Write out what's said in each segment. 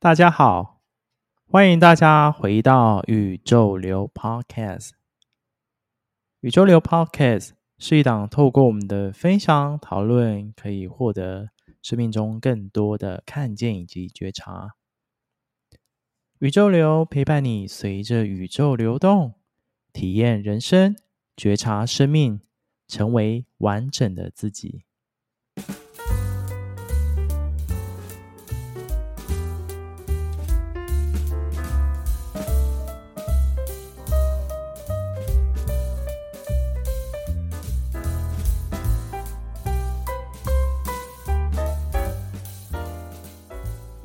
大家好，欢迎大家回到宇宙流 Podcast。宇宙流 Podcast 是一档透过我们的分享讨论，可以获得生命中更多的看见以及觉察。宇宙流陪伴你，随着宇宙流动，体验人生，觉察生命，成为完整的自己。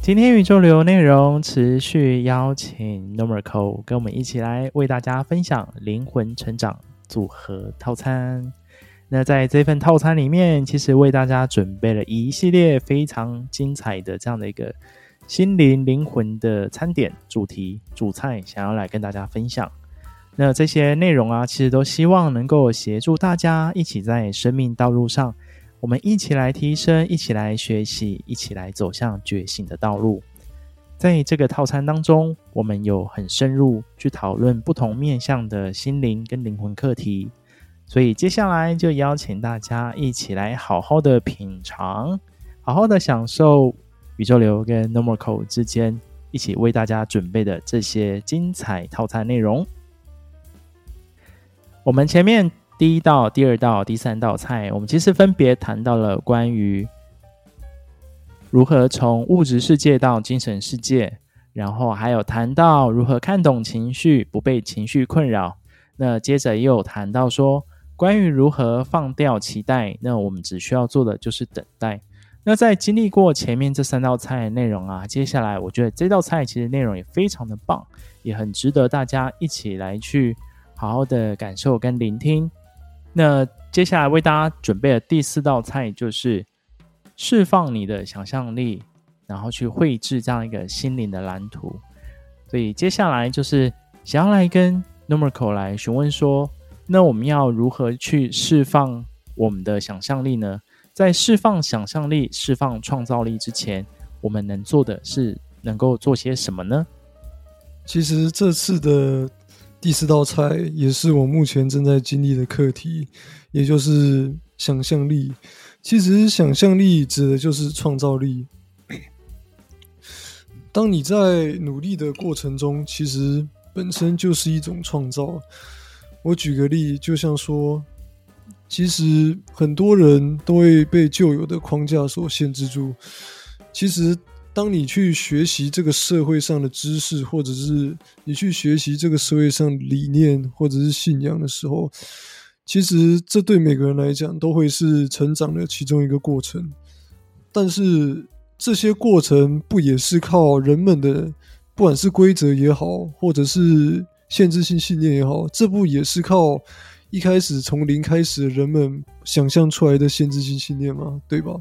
今天宇宙流内容持续邀请 Normal 跟我们一起来为大家分享灵魂成长组合套餐。那在这份套餐里面，其实为大家准备了一系列非常精彩的这样的一个心灵灵魂的餐点主题主菜，想要来跟大家分享。那这些内容啊，其实都希望能够协助大家一起在生命道路上。我们一起来提升，一起来学习，一起来走向觉醒的道路。在这个套餐当中，我们有很深入去讨论不同面向的心灵跟灵魂课题。所以接下来就邀请大家一起来好好的品尝，好好的享受宇宙流跟 Normal 之间一起为大家准备的这些精彩套餐内容。我们前面。第一道、第二道、第三道菜，我们其实分别谈到了关于如何从物质世界到精神世界，然后还有谈到如何看懂情绪，不被情绪困扰。那接着又有谈到说，关于如何放掉期待，那我们只需要做的就是等待。那在经历过前面这三道菜的内容啊，接下来我觉得这道菜其实内容也非常的棒，也很值得大家一起来去好好的感受跟聆听。那接下来为大家准备的第四道菜就是释放你的想象力，然后去绘制这样一个心灵的蓝图。所以接下来就是想要来跟 Normal 来询问说，那我们要如何去释放我们的想象力呢？在释放想象力、释放创造力之前，我们能做的是能够做些什么呢？其实这次的。第四道菜也是我目前正在经历的课题，也就是想象力。其实想象力指的就是创造力。当你在努力的过程中，其实本身就是一种创造。我举个例，就像说，其实很多人都会被旧有的框架所限制住。其实。当你去学习这个社会上的知识，或者是你去学习这个社会上理念或者是信仰的时候，其实这对每个人来讲都会是成长的其中一个过程。但是这些过程不也是靠人们的，不管是规则也好，或者是限制性信念也好，这不也是靠一开始从零开始的人们想象出来的限制性信念吗？对吧？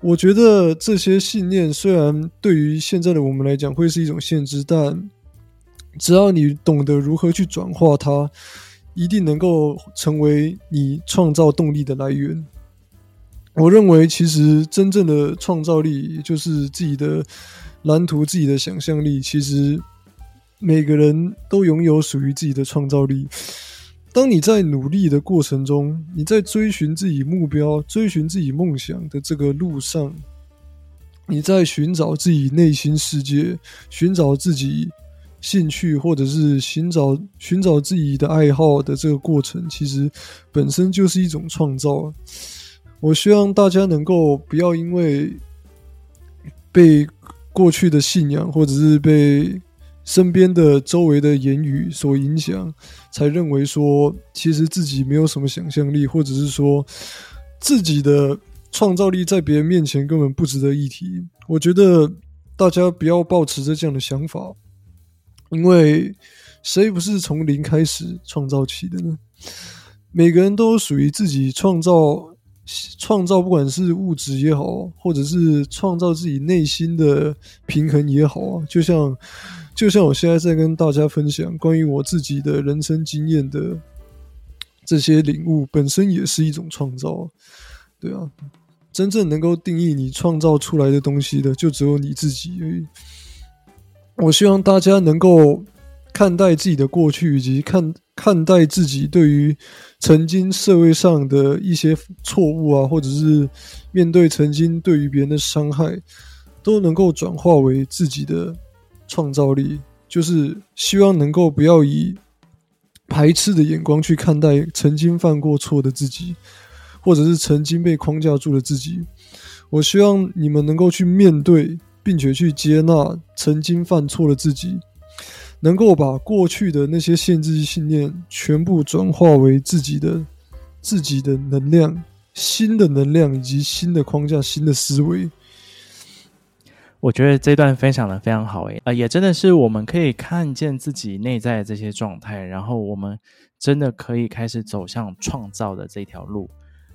我觉得这些信念虽然对于现在的我们来讲会是一种限制，但只要你懂得如何去转化它，一定能够成为你创造动力的来源。我认为，其实真正的创造力，就是自己的蓝图、自己的想象力，其实每个人都拥有属于自己的创造力。当你在努力的过程中，你在追寻自己目标、追寻自己梦想的这个路上，你在寻找自己内心世界、寻找自己兴趣，或者是寻找寻找自己的爱好的这个过程，其实本身就是一种创造。我希望大家能够不要因为被过去的信仰，或者是被身边的周围的言语所影响，才认为说，其实自己没有什么想象力，或者是说自己的创造力在别人面前根本不值得一提。我觉得大家不要抱持着这样的想法，因为谁不是从零开始创造起的呢？每个人都属于自己创造，创造不管是物质也好，或者是创造自己内心的平衡也好啊，就像。就像我现在在跟大家分享关于我自己的人生经验的这些领悟，本身也是一种创造，对啊。真正能够定义你创造出来的东西的，就只有你自己而已。我希望大家能够看待自己的过去，以及看看待自己对于曾经社会上的一些错误啊，或者是面对曾经对于别人的伤害，都能够转化为自己的创造力。就是希望能够不要以排斥的眼光去看待曾经犯过错的自己，或者是曾经被框架住的自己。我希望你们能够去面对，并且去接纳曾经犯错的自己，能够把过去的那些限制信念全部转化为自己的自己的能量、新的能量以及新的框架、新的思维。我觉得这段分享的非常好诶，呃，也真的是我们可以看见自己内在的这些状态，然后我们真的可以开始走向创造的这条路。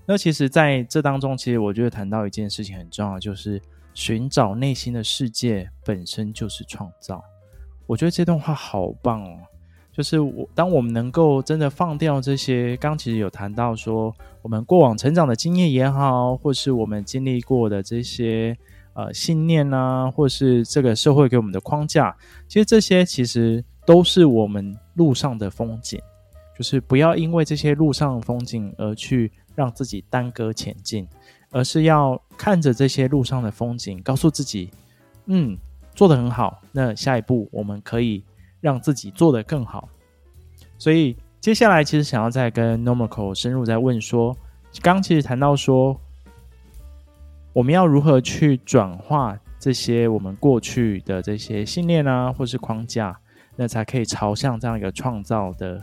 那其实在这当中，其实我觉得谈到一件事情很重要，就是寻找内心的世界本身就是创造。我觉得这段话好棒哦，就是我当我们能够真的放掉这些，刚其实有谈到说，我们过往成长的经验也好，或是我们经历过的这些。呃，信念啊，或是这个社会给我们的框架，其实这些其实都是我们路上的风景，就是不要因为这些路上的风景而去让自己耽搁前进，而是要看着这些路上的风景，告诉自己，嗯，做得很好，那下一步我们可以让自己做得更好。所以接下来其实想要再跟 Noriko 深入再问说，刚其实谈到说。我们要如何去转化这些我们过去的这些信念啊，或是框架，那才可以朝向这样一个创造的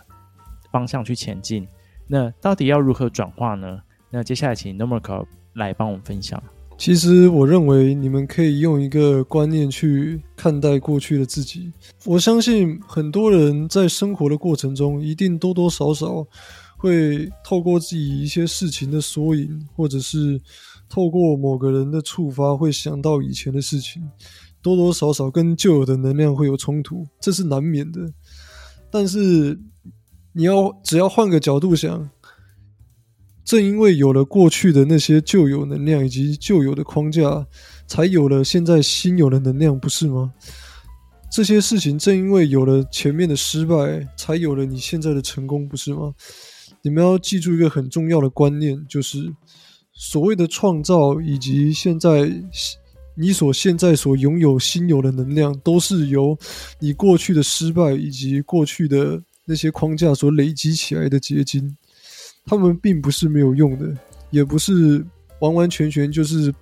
方向去前进？那到底要如何转化呢？那接下来请 Noriko 来帮我们分享。其实我认为你们可以用一个观念去看待过去的自己。我相信很多人在生活的过程中，一定多多少少会透过自己一些事情的缩影，或者是。透过某个人的触发，会想到以前的事情，多多少少跟旧有的能量会有冲突，这是难免的。但是你要只要换个角度想，正因为有了过去的那些旧有能量以及旧有的框架，才有了现在新有的能量，不是吗？这些事情正因为有了前面的失败，才有了你现在的成功，不是吗？你们要记住一个很重要的观念，就是。所谓的创造，以及现在你所现在所拥有新有的能量，都是由你过去的失败以及过去的那些框架所累积起来的结晶。他们并不是没有用的，也不是完完全全就是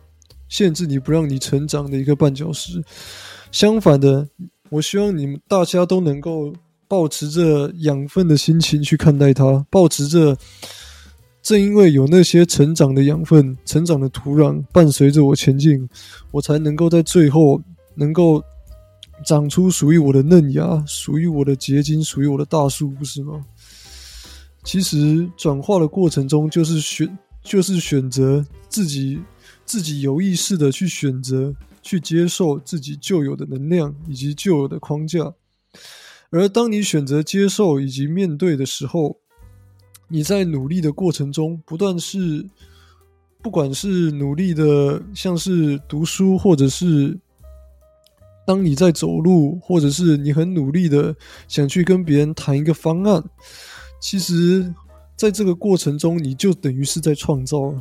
限制你不让你成长的一个绊脚石。相反的，我希望你们大家都能够保持着养分的心情去看待它，保持着。正因为有那些成长的养分、成长的土壤伴随着我前进，我才能够在最后能够长出属于我的嫩芽、属于我的结晶、属于我的大树，不是吗？其实转化的过程中，就是选，就是选择自己，自己有意识的去选择，去接受自己旧有的能量以及旧有的框架。而当你选择接受以及面对的时候，你在努力的过程中，不断是，不管是努力的，像是读书，或者是当你在走路，或者是你很努力的想去跟别人谈一个方案，其实，在这个过程中，你就等于是在创造。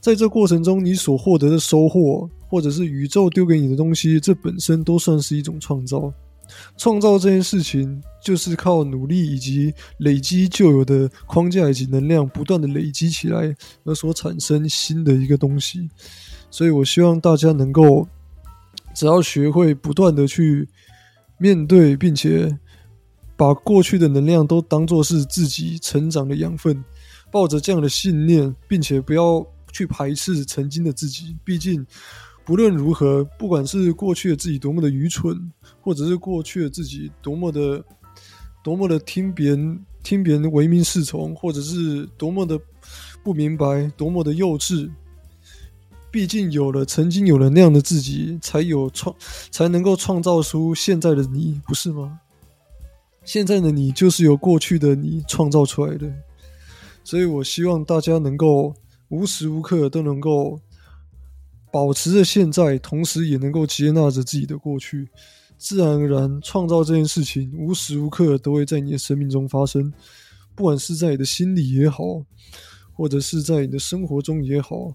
在这过程中，你所获得的收获，或者是宇宙丢给你的东西，这本身都算是一种创造。创造这件事情，就是靠努力以及累积旧有的框架以及能量，不断的累积起来而所产生新的一个东西。所以我希望大家能够，只要学会不断的去面对，并且把过去的能量都当作是自己成长的养分，抱着这样的信念，并且不要去排斥曾经的自己，毕竟。不论如何，不管是过去的自己多么的愚蠢，或者是过去的自己多么的、多么的听别人、听别人唯命是从，或者是多么的不明白、多么的幼稚，毕竟有了曾经有了那样的自己，才有创，才能够创造出现在的你，不是吗？现在的你就是由过去的你创造出来的，所以我希望大家能够无时无刻都能够保持着现在，同时也能够接纳着自己的过去。自然而然，创造这件事情无时无刻都会在你的生命中发生，不管是在你的心里也好，或者是在你的生活中也好，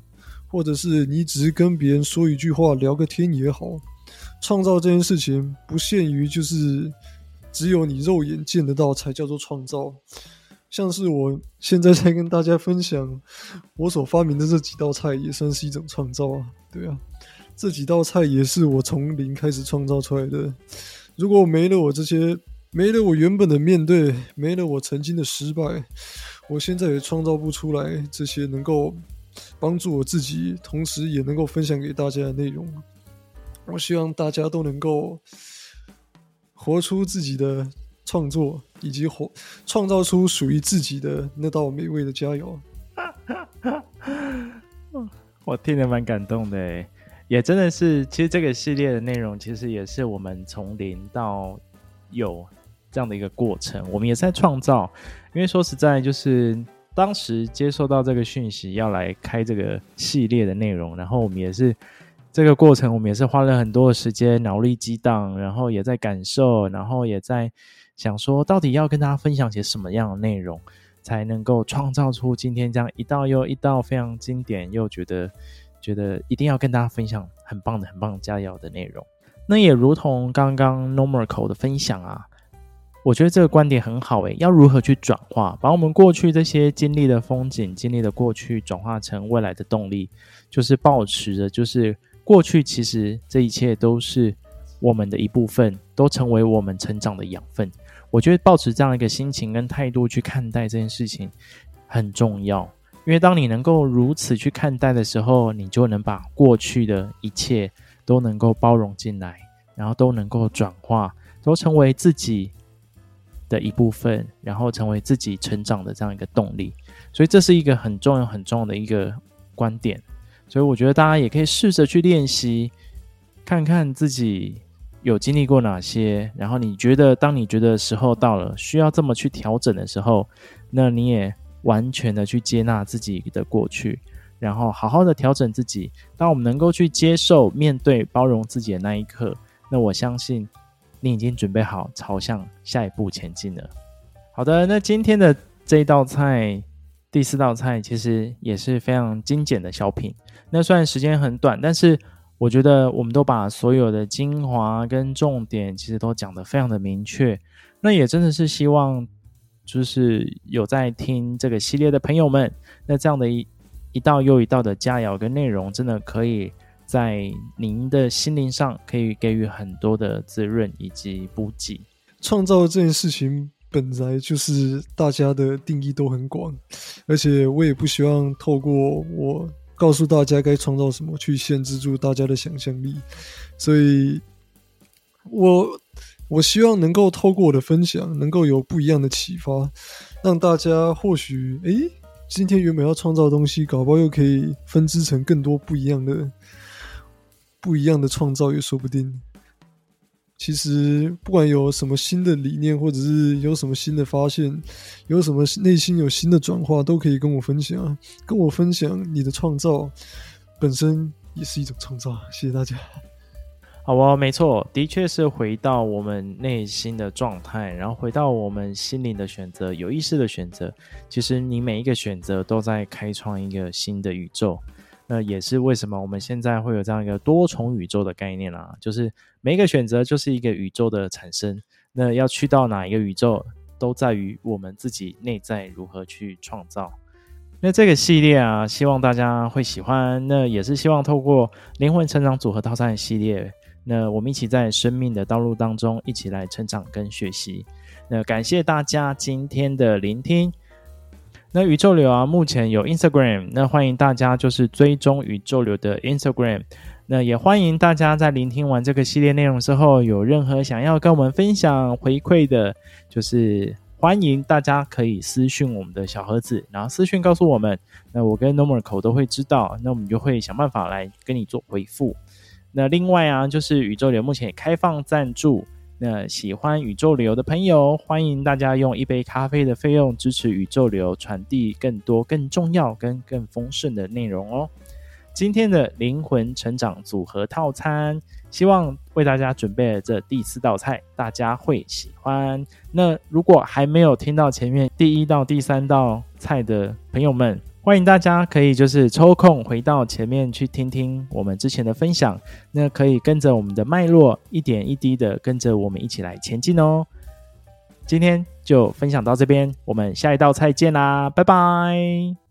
或者是你只是跟别人说一句话、聊个天也好，创造这件事情不限于就是只有你肉眼见得到才叫做创造。像是我现在 在跟大家分享我所发明的这几道菜，也算是一种创造啊，对啊。这几道菜也是我从零开始创造出来的。如果没了我这些，没了我原本的面对，没了我曾经的失败，我现在也创造不出来这些能够帮助我自己，同时也能够分享给大家的内容。我希望大家都能够活出自己的创作，以及活创造出属于自己的那道美味的佳肴。我听得蛮感动的。也真的是，其实这个系列的内容，其实也是我们从零到有这样的一个过程。我们也在创造，因为说实在，就是当时接收到这个讯息要来开这个系列的内容，然后我们也是这个过程，我们也是花了很多的时间，脑力激荡，然后也在感受，然后也在想说，到底要跟大家分享些什么样的内容，才能够创造出今天这样一道又一道非常经典又觉得。觉得一定要跟大家分享很棒的、很棒的佳肴的内容。那也如同刚刚 Normorco 的分享啊，我觉得这个观点很好诶。要如何去转化，把我们过去这些经历的风景、经历的过去，转化成未来的动力，就是保持着，就是过去其实这一切都是我们的一部分，都成为我们成长的养分。我觉得抱持这样一个心情跟态度去看待这件事情很重要。因为当你能够如此去看待的时候，你就能把过去的一切都能够包容进来，然后都能够转化，都成为自己的一部分，然后成为自己成长的这样一个动力。所以这是一个很重要、很重要的一个观点。所以我觉得大家也可以试着去练习，看看自己有经历过哪些，然后你觉得当你觉得时候到了，需要这么去调整的时候，那你也。完全的去接纳自己的过去，然后好好的调整自己。当我们能够去接受、面对、包容自己的那一刻，那我相信你已经准备好朝向下一步前进了。好的，那今天的这道菜，第四道菜其实也是非常精简的小品。那虽然时间很短，但是我觉得我们都把所有的精华跟重点其实都讲得非常的明确。那也真的是希望。就是有在听这个系列的朋友们，那这样的一一道又一道的佳肴跟内容，真的可以在您的心灵上可以给予很多的滋润以及补给。创造这件事情本来就是大家的定义都很广，而且我也不希望透过我告诉大家该创造什么去限制住大家的想象力，所以我。我希望能够透过我的分享，能够有不一样的启发，让大家或许，诶，今天原本要创造的东西，搞不好又可以分支成更多不一样的、不一样的创造，也说不定。其实，不管有什么新的理念，或者是有什么新的发现，有什么内心有新的转化，都可以跟我分享。跟我分享你的创造本身也是一种创造。谢谢大家。好哦，没错，的确是回到我们内心的状态，然后回到我们心灵的选择，有意识的选择。其实你每一个选择都在开创一个新的宇宙。那也是为什么我们现在会有这样一个多重宇宙的概念啦，就是每一个选择就是一个宇宙的产生。那要去到哪一个宇宙，都在于我们自己内在如何去创造。那这个系列啊，希望大家会喜欢。那也是希望透过灵魂成长组合套餐系列。那我们一起在生命的道路当中一起来成长跟学习。那感谢大家今天的聆听。那宇宙流啊，目前有 Instagram，那欢迎大家就是追踪宇宙流的 Instagram。那也欢迎大家在聆听完这个系列内容之后，有任何想要跟我们分享回馈的，就是欢迎大家可以私讯我们的小盒子，然后私讯告诉我们，那我跟 Normorco 都会知道，那我们就会想办法来跟你做回复。那另外啊，就是宇宙流目前也开放赞助，那喜欢宇宙流的朋友，欢迎大家用一杯咖啡的费用支持宇宙流，传递更多、更重要、跟更丰盛的内容哦。今天的灵魂成长组合套餐，希望为大家准备了这第四道菜，大家会喜欢。那如果还没有听到前面第一道、第三道菜的朋友们，欢迎大家可以就是抽空回到前面去听听我们之前的分享，那可以跟着我们的脉络，一点一滴的跟着我们一起来前进哦。今天就分享到这边，我们下一道菜见啦，拜拜。